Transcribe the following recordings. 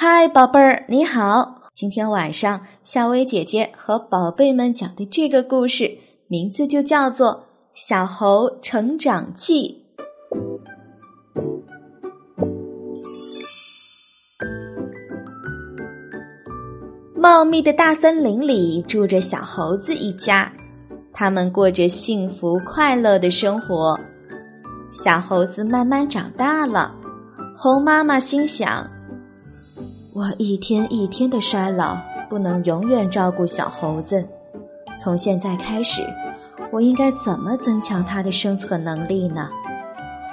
嗨，宝贝儿，你好！今天晚上，夏薇姐姐和宝贝们讲的这个故事，名字就叫做《小猴成长记》。茂密的大森林里住着小猴子一家，他们过着幸福快乐的生活。小猴子慢慢长大了，猴妈妈心想。我一天一天的衰老，不能永远照顾小猴子。从现在开始，我应该怎么增强它的生存能力呢？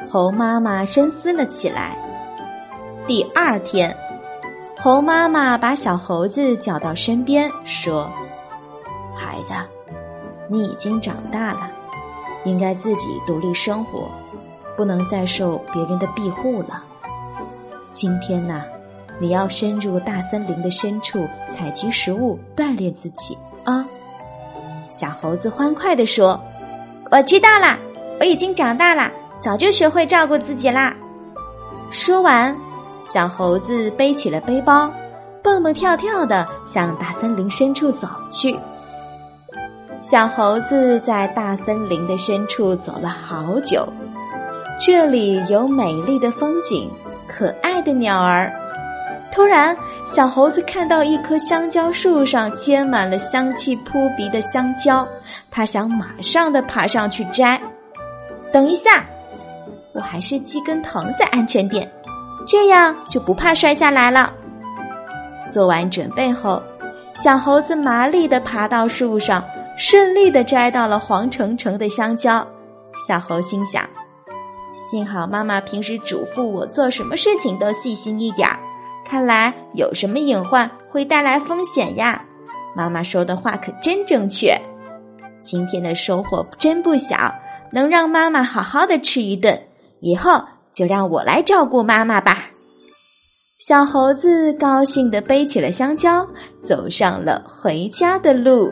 猴妈妈深思了起来。第二天，猴妈妈把小猴子叫到身边，说：“孩子，你已经长大了，应该自己独立生活，不能再受别人的庇护了。今天呢？”你要深入大森林的深处采集食物，锻炼自己啊！小猴子欢快地说：“我知道啦，我已经长大了，早就学会照顾自己啦。”说完，小猴子背起了背包，蹦蹦跳跳的向大森林深处走去。小猴子在大森林的深处走了好久，这里有美丽的风景，可爱的鸟儿。突然，小猴子看到一棵香蕉树上结满了香气扑鼻的香蕉，它想马上的爬上去摘。等一下，我还是系根藤子安全点，这样就不怕摔下来了。做完准备后，小猴子麻利的爬到树上，顺利的摘到了黄澄澄的香蕉。小猴心想：幸好妈妈平时嘱咐我做什么事情都细心一点儿。看来有什么隐患会带来风险呀？妈妈说的话可真正确。今天的收获真不小，能让妈妈好好的吃一顿。以后就让我来照顾妈妈吧。小猴子高兴的背起了香蕉，走上了回家的路。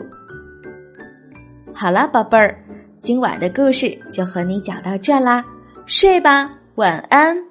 好了，宝贝儿，今晚的故事就和你讲到这啦，睡吧，晚安。